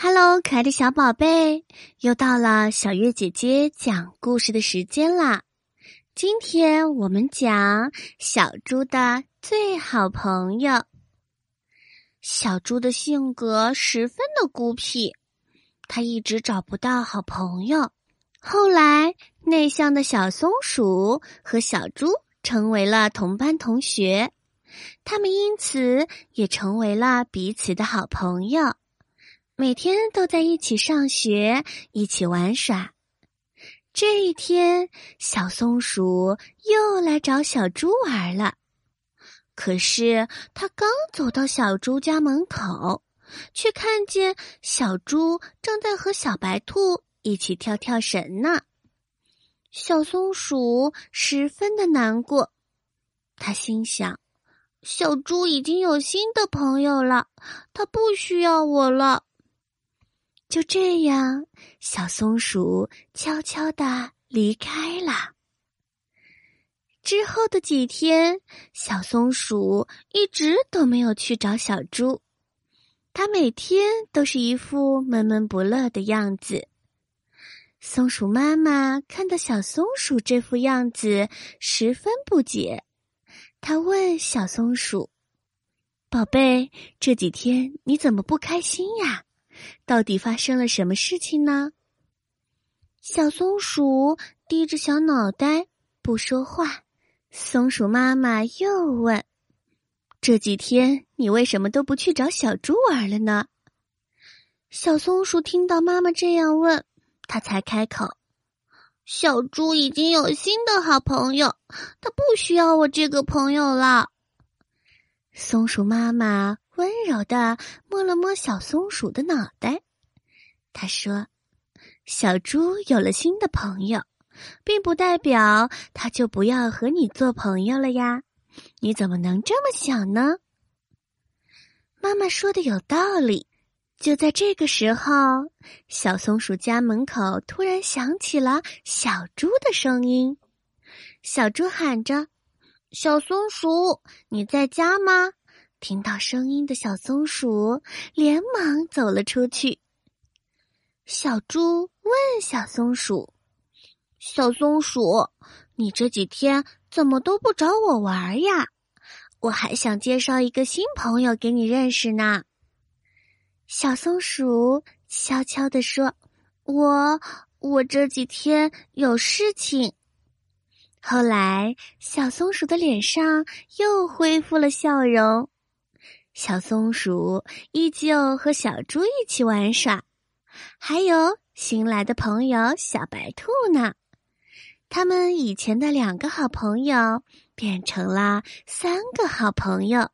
Hello，可爱的小宝贝，又到了小月姐姐讲故事的时间啦！今天我们讲小猪的最好朋友。小猪的性格十分的孤僻，他一直找不到好朋友。后来，内向的小松鼠和小猪成为了同班同学，他们因此也成为了彼此的好朋友。每天都在一起上学，一起玩耍。这一天，小松鼠又来找小猪玩了。可是，他刚走到小猪家门口，却看见小猪正在和小白兔一起跳跳绳呢。小松鼠十分的难过，他心想：小猪已经有新的朋友了，他不需要我了。就这样，小松鼠悄悄的离开了。之后的几天，小松鼠一直都没有去找小猪，它每天都是一副闷闷不乐的样子。松鼠妈妈看到小松鼠这副样子，十分不解。她问小松鼠：“宝贝，这几天你怎么不开心呀？”到底发生了什么事情呢？小松鼠低着小脑袋不说话。松鼠妈妈又问：“这几天你为什么都不去找小猪玩了呢？”小松鼠听到妈妈这样问，它才开口：“小猪已经有新的好朋友，它不需要我这个朋友了。”松鼠妈妈。温柔的摸了摸小松鼠的脑袋，他说：“小猪有了新的朋友，并不代表他就不要和你做朋友了呀！你怎么能这么想呢？”妈妈说的有道理。就在这个时候，小松鼠家门口突然响起了小猪的声音。小猪喊着：“小松鼠，你在家吗？”听到声音的小松鼠连忙走了出去。小猪问小松鼠：“小松鼠，你这几天怎么都不找我玩呀？我还想介绍一个新朋友给你认识呢。”小松鼠悄悄地说：“我我这几天有事情。”后来，小松鼠的脸上又恢复了笑容。小松鼠依旧和小猪一起玩耍，还有新来的朋友小白兔呢。他们以前的两个好朋友变成了三个好朋友。